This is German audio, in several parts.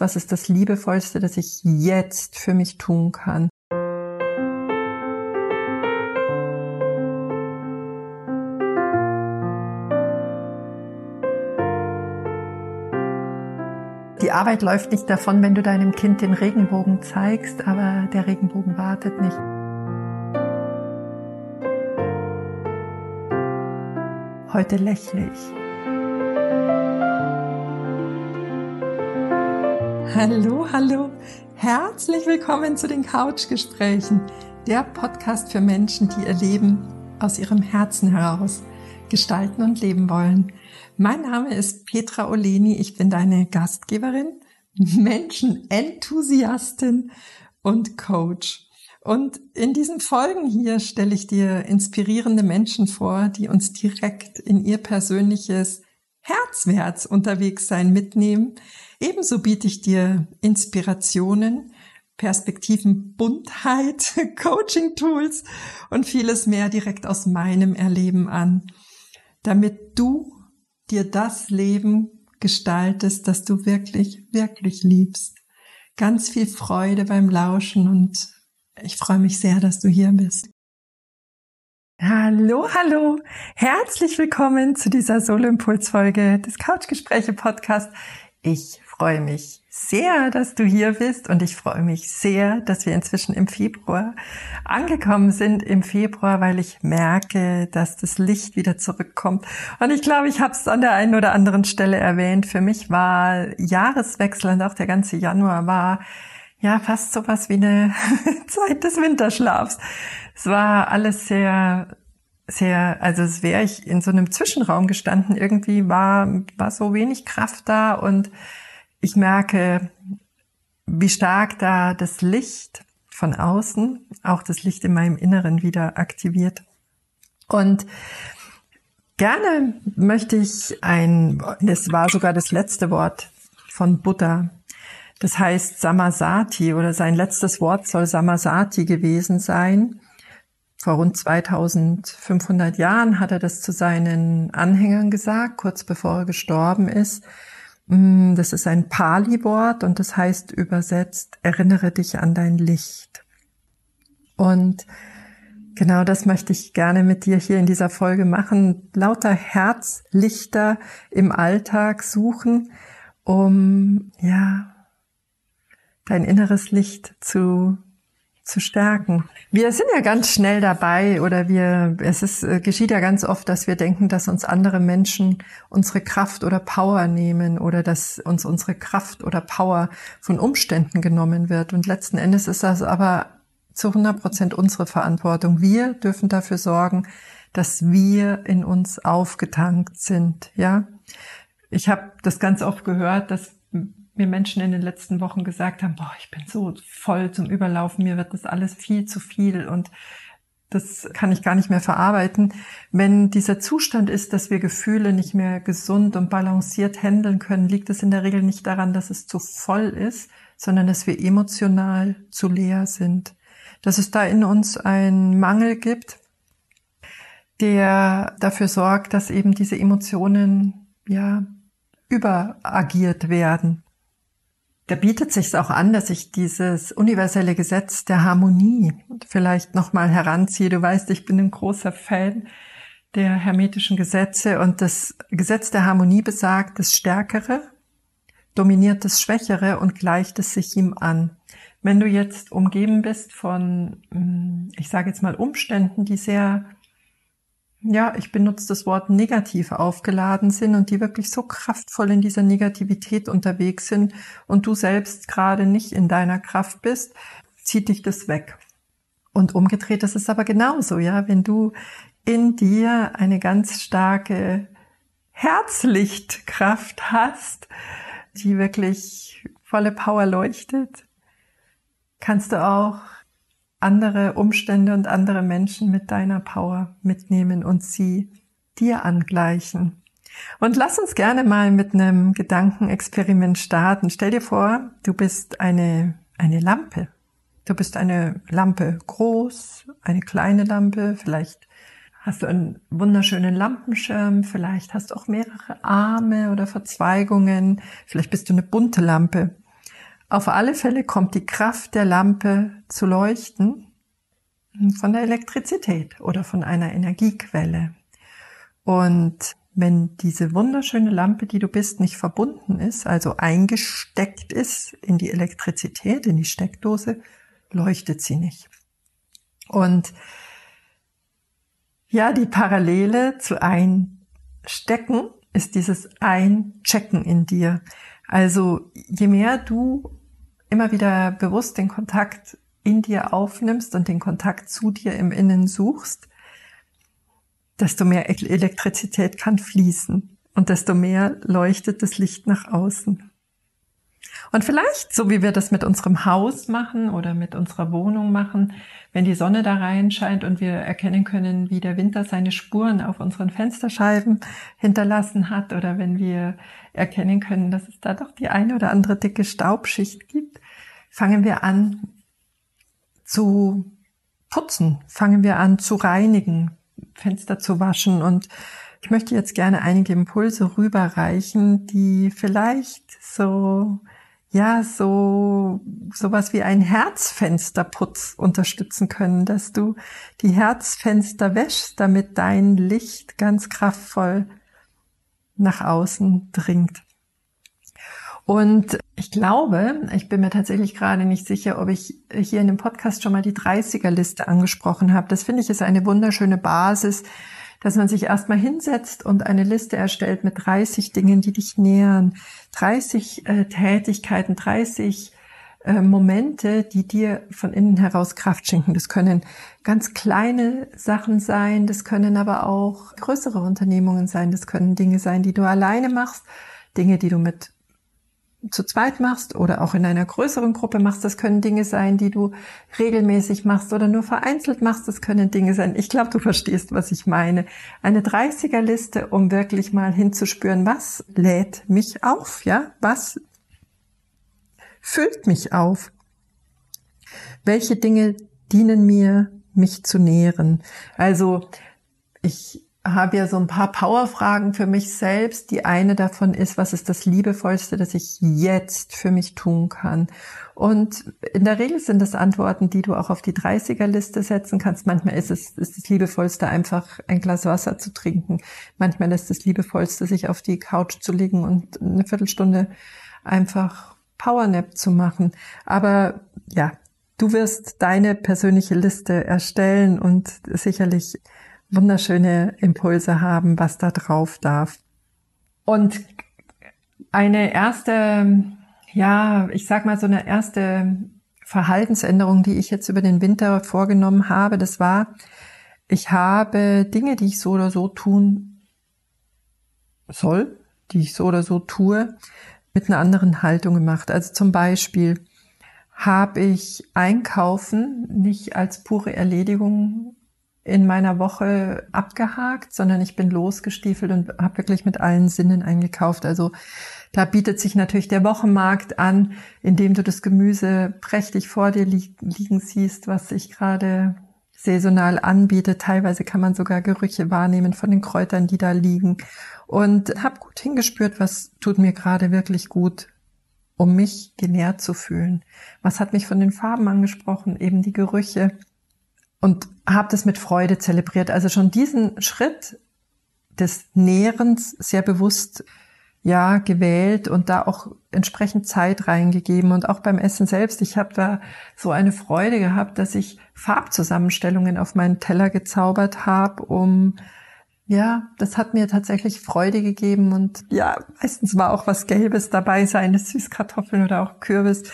Was ist das Liebevollste, das ich jetzt für mich tun kann? Die Arbeit läuft nicht davon, wenn du deinem Kind den Regenbogen zeigst, aber der Regenbogen wartet nicht. Heute lächle ich. Hallo, hallo. Herzlich willkommen zu den Couchgesprächen, der Podcast für Menschen, die ihr Leben aus ihrem Herzen heraus gestalten und leben wollen. Mein Name ist Petra Oleni. Ich bin deine Gastgeberin, Menschenenthusiastin und Coach. Und in diesen Folgen hier stelle ich dir inspirierende Menschen vor, die uns direkt in ihr persönliches Herzwärts unterwegs sein mitnehmen, Ebenso biete ich dir Inspirationen, Perspektiven, Buntheit, Coaching-Tools und vieles mehr direkt aus meinem Erleben an, damit du dir das Leben gestaltest, das du wirklich, wirklich liebst. Ganz viel Freude beim Lauschen und ich freue mich sehr, dass du hier bist. Hallo, hallo. Herzlich willkommen zu dieser Solo-Impuls-Folge des Couchgespräche Podcast. Ich freue mich sehr, dass du hier bist und ich freue mich sehr, dass wir inzwischen im Februar angekommen sind im Februar, weil ich merke, dass das Licht wieder zurückkommt. Und ich glaube, ich habe es an der einen oder anderen Stelle erwähnt. Für mich war Jahreswechsel und auch der ganze Januar war ja fast so was wie eine Zeit des Winterschlafs. Es war alles sehr sehr, also es wäre ich in so einem Zwischenraum gestanden. Irgendwie war, war so wenig Kraft da und ich merke, wie stark da das Licht von außen, auch das Licht in meinem Inneren wieder aktiviert. Und gerne möchte ich ein, es war sogar das letzte Wort von Buddha. Das heißt Samasati oder sein letztes Wort soll Samasati gewesen sein. Vor rund 2500 Jahren hat er das zu seinen Anhängern gesagt, kurz bevor er gestorben ist. Mm, das ist ein Pali-Wort und das heißt übersetzt, erinnere dich an dein Licht. Und genau das möchte ich gerne mit dir hier in dieser Folge machen. Lauter Herzlichter im Alltag suchen, um, ja, dein inneres Licht zu zu stärken. Wir sind ja ganz schnell dabei oder wir, es ist, äh, geschieht ja ganz oft, dass wir denken, dass uns andere Menschen unsere Kraft oder Power nehmen oder dass uns unsere Kraft oder Power von Umständen genommen wird. Und letzten Endes ist das aber zu 100 Prozent unsere Verantwortung. Wir dürfen dafür sorgen, dass wir in uns aufgetankt sind, ja. Ich habe das ganz oft gehört, dass mir Menschen in den letzten Wochen gesagt haben, boah, ich bin so voll zum Überlaufen, mir wird das alles viel zu viel und das kann ich gar nicht mehr verarbeiten. Wenn dieser Zustand ist, dass wir Gefühle nicht mehr gesund und balanciert handeln können, liegt es in der Regel nicht daran, dass es zu voll ist, sondern dass wir emotional zu leer sind. Dass es da in uns einen Mangel gibt, der dafür sorgt, dass eben diese Emotionen, ja, überagiert werden da bietet sich auch an, dass ich dieses universelle Gesetz der Harmonie vielleicht nochmal heranziehe. Du weißt, ich bin ein großer Fan der hermetischen Gesetze und das Gesetz der Harmonie besagt, das Stärkere dominiert das Schwächere und gleicht es sich ihm an. Wenn du jetzt umgeben bist von, hm, ich sage jetzt mal, Umständen, die sehr ja, ich benutze das Wort negativ aufgeladen sind und die wirklich so kraftvoll in dieser Negativität unterwegs sind und du selbst gerade nicht in deiner Kraft bist, zieht dich das weg. Und umgedreht ist es aber genauso, ja, wenn du in dir eine ganz starke Herzlichtkraft hast, die wirklich volle Power leuchtet, kannst du auch andere Umstände und andere Menschen mit deiner Power mitnehmen und sie dir angleichen. Und lass uns gerne mal mit einem Gedankenexperiment starten. Stell dir vor, du bist eine, eine Lampe. Du bist eine Lampe groß, eine kleine Lampe, vielleicht hast du einen wunderschönen Lampenschirm, vielleicht hast du auch mehrere Arme oder Verzweigungen, vielleicht bist du eine bunte Lampe. Auf alle Fälle kommt die Kraft der Lampe zu leuchten von der Elektrizität oder von einer Energiequelle. Und wenn diese wunderschöne Lampe, die du bist, nicht verbunden ist, also eingesteckt ist in die Elektrizität, in die Steckdose, leuchtet sie nicht. Und ja, die Parallele zu Einstecken ist dieses Einchecken in dir. Also je mehr du immer wieder bewusst den Kontakt in dir aufnimmst und den Kontakt zu dir im Innen suchst, desto mehr Elektrizität kann fließen und desto mehr leuchtet das Licht nach außen. Und vielleicht, so wie wir das mit unserem Haus machen oder mit unserer Wohnung machen, wenn die Sonne da reinscheint und wir erkennen können, wie der Winter seine Spuren auf unseren Fensterscheiben hinterlassen hat oder wenn wir erkennen können, dass es da doch die eine oder andere dicke Staubschicht gibt, fangen wir an zu putzen, fangen wir an zu reinigen, Fenster zu waschen. Und ich möchte jetzt gerne einige Impulse rüberreichen, die vielleicht so, ja, so, sowas wie ein Herzfensterputz unterstützen können, dass du die Herzfenster wäschst, damit dein Licht ganz kraftvoll nach außen dringt. Und ich glaube, ich bin mir tatsächlich gerade nicht sicher, ob ich hier in dem Podcast schon mal die 30er-Liste angesprochen habe. Das finde ich ist eine wunderschöne Basis, dass man sich erstmal hinsetzt und eine Liste erstellt mit 30 Dingen, die dich nähern, 30 äh, Tätigkeiten, 30 äh, Momente, die dir von innen heraus Kraft schenken. Das können ganz kleine Sachen sein, das können aber auch größere Unternehmungen sein, das können Dinge sein, die du alleine machst, Dinge, die du mit zu zweit machst oder auch in einer größeren Gruppe machst. Das können Dinge sein, die du regelmäßig machst oder nur vereinzelt machst. Das können Dinge sein. Ich glaube, du verstehst, was ich meine. Eine 30er Liste, um wirklich mal hinzuspüren, was lädt mich auf, ja? Was füllt mich auf? Welche Dinge dienen mir, mich zu nähren? Also, ich habe ja so ein paar Powerfragen für mich selbst. Die eine davon ist, was ist das Liebevollste, das ich jetzt für mich tun kann? Und in der Regel sind das Antworten, die du auch auf die 30er-Liste setzen kannst. Manchmal ist es ist das Liebevollste, einfach ein Glas Wasser zu trinken. Manchmal ist das Liebevollste, sich auf die Couch zu legen und eine Viertelstunde einfach Powernap zu machen. Aber ja, du wirst deine persönliche Liste erstellen und sicherlich wunderschöne Impulse haben, was da drauf darf. Und eine erste, ja, ich sag mal so eine erste Verhaltensänderung, die ich jetzt über den Winter vorgenommen habe, das war, ich habe Dinge, die ich so oder so tun soll, die ich so oder so tue, mit einer anderen Haltung gemacht. Also zum Beispiel habe ich Einkaufen nicht als pure Erledigung in meiner Woche abgehakt, sondern ich bin losgestiefelt und habe wirklich mit allen Sinnen eingekauft. Also da bietet sich natürlich der Wochenmarkt an, indem du das Gemüse prächtig vor dir li liegen siehst, was sich gerade saisonal anbietet. Teilweise kann man sogar Gerüche wahrnehmen von den Kräutern, die da liegen. Und habe gut hingespürt, was tut mir gerade wirklich gut, um mich genährt zu fühlen. Was hat mich von den Farben angesprochen? Eben die Gerüche und habe das mit Freude zelebriert. Also schon diesen Schritt des Nährens sehr bewusst ja gewählt und da auch entsprechend Zeit reingegeben und auch beim Essen selbst. Ich habe da so eine Freude gehabt, dass ich Farbzusammenstellungen auf meinen Teller gezaubert habe, um ja, das hat mir tatsächlich Freude gegeben und ja, meistens war auch was Gelbes dabei, seien es Süßkartoffeln oder auch Kürbis,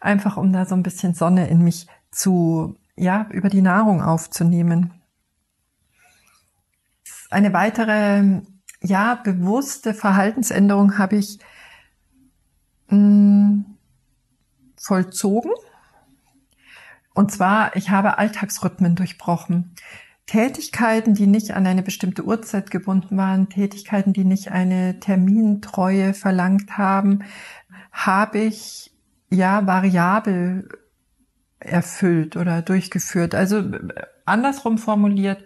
einfach um da so ein bisschen Sonne in mich zu ja, über die Nahrung aufzunehmen. Eine weitere, ja, bewusste Verhaltensänderung habe ich mh, mm, vollzogen. Und zwar, ich habe Alltagsrhythmen durchbrochen. Tätigkeiten, die nicht an eine bestimmte Uhrzeit gebunden waren, Tätigkeiten, die nicht eine Termintreue verlangt haben, habe ich ja variabel erfüllt oder durchgeführt. Also andersrum formuliert,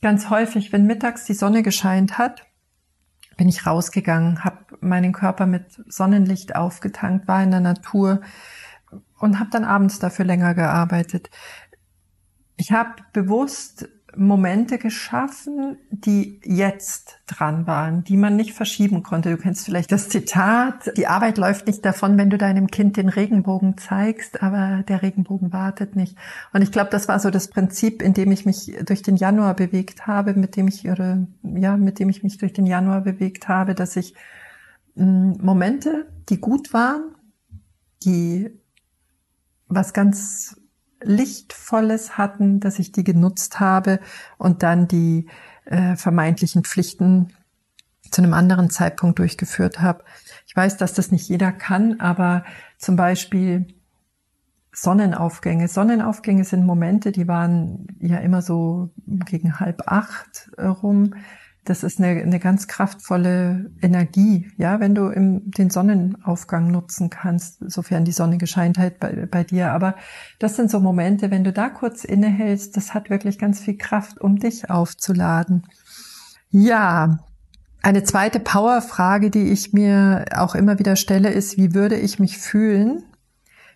ganz häufig, wenn mittags die Sonne gescheint hat, bin ich rausgegangen, habe meinen Körper mit Sonnenlicht aufgetankt, war in der Natur und habe dann abends dafür länger gearbeitet. Ich habe bewusst Momente geschaffen, die jetzt dran waren, die man nicht verschieben konnte. Du kennst vielleicht das Zitat, die Arbeit läuft nicht davon, wenn du deinem Kind den Regenbogen zeigst, aber der Regenbogen wartet nicht. Und ich glaube, das war so das Prinzip, in dem ich mich durch den Januar bewegt habe, mit dem ich ihre, ja, mit dem ich mich durch den Januar bewegt habe, dass ich hm, Momente, die gut waren, die was ganz Lichtvolles hatten, dass ich die genutzt habe und dann die äh, vermeintlichen Pflichten zu einem anderen Zeitpunkt durchgeführt habe. Ich weiß, dass das nicht jeder kann, aber zum Beispiel Sonnenaufgänge. Sonnenaufgänge sind Momente, die waren ja immer so gegen halb acht rum das ist eine, eine ganz kraftvolle Energie, ja, wenn du im, den Sonnenaufgang nutzen kannst, sofern die Sonne gescheint halt bei, bei dir. Aber das sind so Momente, wenn du da kurz innehältst, das hat wirklich ganz viel Kraft, um dich aufzuladen. Ja, eine zweite Powerfrage, die ich mir auch immer wieder stelle, ist, wie würde ich mich fühlen,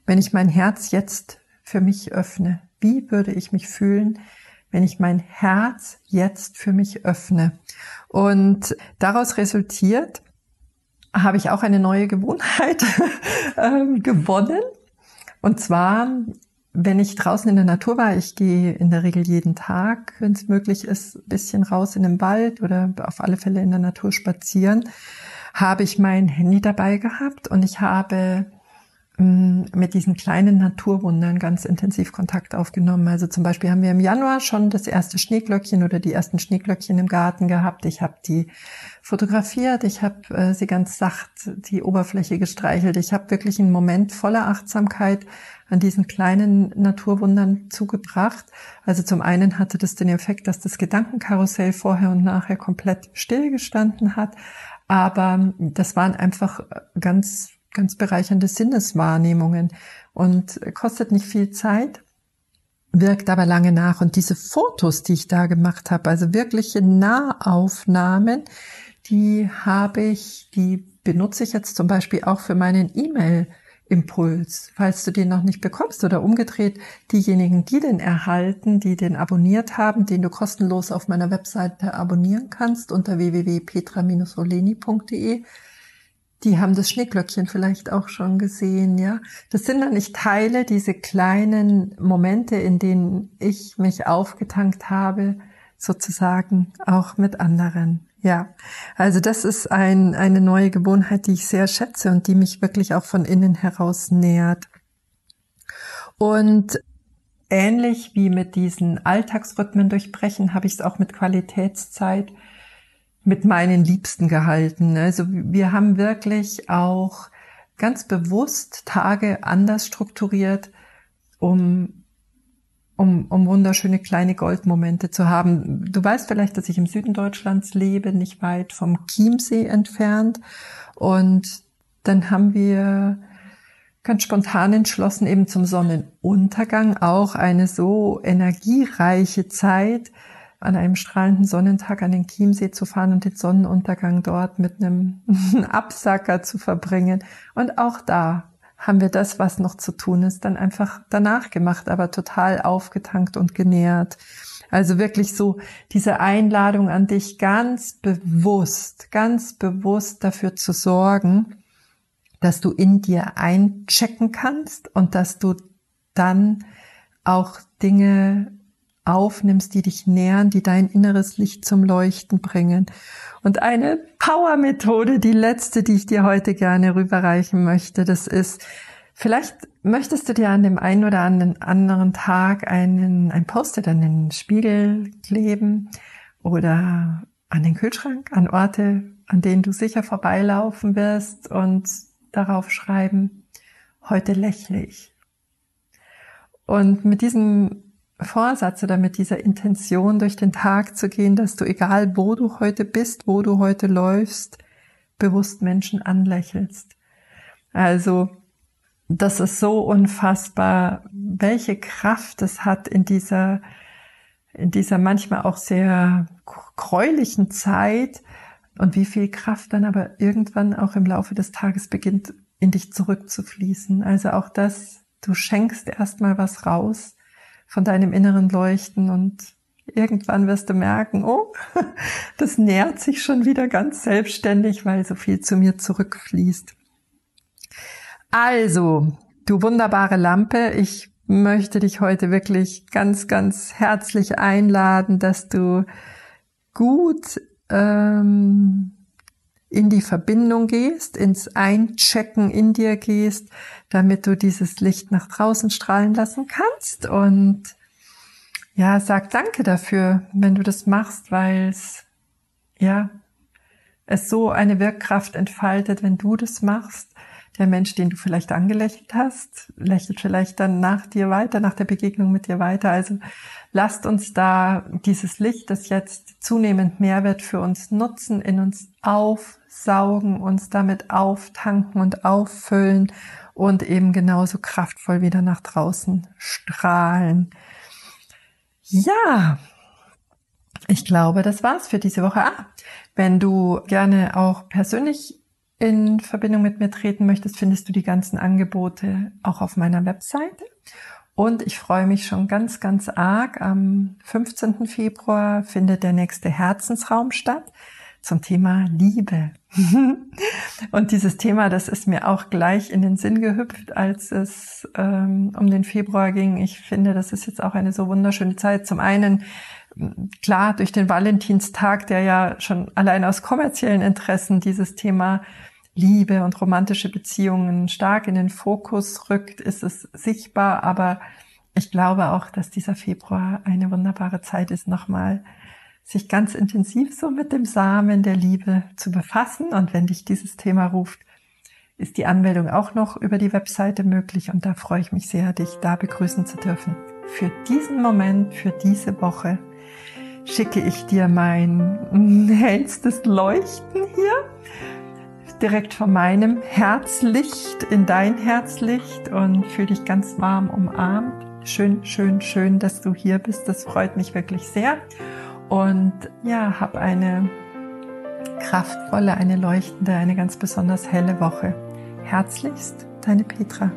wenn ich mein Herz jetzt für mich öffne? Wie würde ich mich fühlen, wenn ich mein Herz jetzt für mich öffne. Und daraus resultiert, habe ich auch eine neue Gewohnheit äh, gewonnen. Und zwar, wenn ich draußen in der Natur war, ich gehe in der Regel jeden Tag, wenn es möglich ist, ein bisschen raus in den Wald oder auf alle Fälle in der Natur spazieren, habe ich mein Handy dabei gehabt und ich habe mit diesen kleinen Naturwundern ganz intensiv Kontakt aufgenommen. Also zum Beispiel haben wir im Januar schon das erste Schneeglöckchen oder die ersten Schneeglöckchen im Garten gehabt. Ich habe die fotografiert, ich habe äh, sie ganz sacht die Oberfläche gestreichelt. Ich habe wirklich einen Moment voller Achtsamkeit an diesen kleinen Naturwundern zugebracht. Also zum einen hatte das den Effekt, dass das Gedankenkarussell vorher und nachher komplett stillgestanden hat. Aber das waren einfach ganz ganz bereichernde Sinneswahrnehmungen und kostet nicht viel Zeit, wirkt aber lange nach. Und diese Fotos, die ich da gemacht habe, also wirkliche Nahaufnahmen, die habe ich, die benutze ich jetzt zum Beispiel auch für meinen E-Mail. Impuls, falls du den noch nicht bekommst oder umgedreht, diejenigen, die den erhalten, die den abonniert haben, den du kostenlos auf meiner Webseite abonnieren kannst unter www.petra-oleni.de, die haben das Schneeglöckchen vielleicht auch schon gesehen, ja. Das sind dann nicht Teile, diese kleinen Momente, in denen ich mich aufgetankt habe, sozusagen auch mit anderen. Ja, also das ist ein, eine neue Gewohnheit, die ich sehr schätze und die mich wirklich auch von innen heraus nährt. Und ähnlich wie mit diesen Alltagsrhythmen durchbrechen, habe ich es auch mit Qualitätszeit mit meinen Liebsten gehalten. Also wir haben wirklich auch ganz bewusst Tage anders strukturiert, um, um, um wunderschöne kleine Goldmomente zu haben. Du weißt vielleicht, dass ich im Süden Deutschlands lebe, nicht weit vom Chiemsee entfernt. Und dann haben wir ganz spontan entschlossen, eben zum Sonnenuntergang auch eine so energiereiche Zeit an einem strahlenden Sonnentag an den Chiemsee zu fahren und den Sonnenuntergang dort mit einem Absacker zu verbringen. Und auch da haben wir das, was noch zu tun ist, dann einfach danach gemacht, aber total aufgetankt und genährt. Also wirklich so diese Einladung an dich ganz bewusst, ganz bewusst dafür zu sorgen, dass du in dir einchecken kannst und dass du dann auch Dinge aufnimmst, die dich nähern, die dein inneres Licht zum Leuchten bringen. Und eine Power-Methode, die letzte, die ich dir heute gerne rüberreichen möchte, das ist, vielleicht möchtest du dir an dem einen oder anderen Tag einen, ein Post-it an den Spiegel kleben oder an den Kühlschrank, an Orte, an denen du sicher vorbeilaufen wirst und darauf schreiben, heute lächle ich. Und mit diesem Vorsatz oder mit dieser Intention durch den Tag zu gehen, dass du egal wo du heute bist, wo du heute läufst, bewusst Menschen anlächelst. Also, das ist so unfassbar, welche Kraft es hat in dieser, in dieser manchmal auch sehr gräulichen Zeit, und wie viel Kraft dann aber irgendwann auch im Laufe des Tages beginnt in dich zurückzufließen. Also auch das, du schenkst erstmal was raus von deinem inneren Leuchten und irgendwann wirst du merken, oh, das nährt sich schon wieder ganz selbstständig, weil so viel zu mir zurückfließt. Also, du wunderbare Lampe, ich möchte dich heute wirklich ganz, ganz herzlich einladen, dass du gut ähm, in die Verbindung gehst, ins Einchecken in dir gehst, damit du dieses Licht nach draußen strahlen lassen kannst. Und ja, sag danke dafür, wenn du das machst, weil es, ja, es so eine Wirkkraft entfaltet, wenn du das machst der Mensch, den du vielleicht angelächelt hast, lächelt vielleicht dann nach dir weiter, nach der Begegnung mit dir weiter. Also lasst uns da dieses Licht, das jetzt zunehmend mehr wird, für uns nutzen, in uns aufsaugen, uns damit auftanken und auffüllen und eben genauso kraftvoll wieder nach draußen strahlen. Ja, ich glaube, das war's für diese Woche. Ah, wenn du gerne auch persönlich in Verbindung mit mir treten möchtest, findest du die ganzen Angebote auch auf meiner Webseite. Und ich freue mich schon ganz, ganz arg. Am 15. Februar findet der nächste Herzensraum statt zum Thema Liebe. und dieses Thema, das ist mir auch gleich in den Sinn gehüpft, als es ähm, um den Februar ging. Ich finde, das ist jetzt auch eine so wunderschöne Zeit. Zum einen, klar, durch den Valentinstag, der ja schon allein aus kommerziellen Interessen dieses Thema Liebe und romantische Beziehungen stark in den Fokus rückt, ist es sichtbar. Aber ich glaube auch, dass dieser Februar eine wunderbare Zeit ist, nochmal sich ganz intensiv so mit dem Samen der Liebe zu befassen. Und wenn dich dieses Thema ruft, ist die Anmeldung auch noch über die Webseite möglich. Und da freue ich mich sehr, dich da begrüßen zu dürfen. Für diesen Moment, für diese Woche schicke ich dir mein hellstes Leuchten direkt von meinem Herzlicht in dein Herzlicht und fühle dich ganz warm umarmt. Schön, schön, schön, dass du hier bist. Das freut mich wirklich sehr. Und ja, hab eine kraftvolle, eine leuchtende, eine ganz besonders helle Woche. Herzlichst, deine Petra.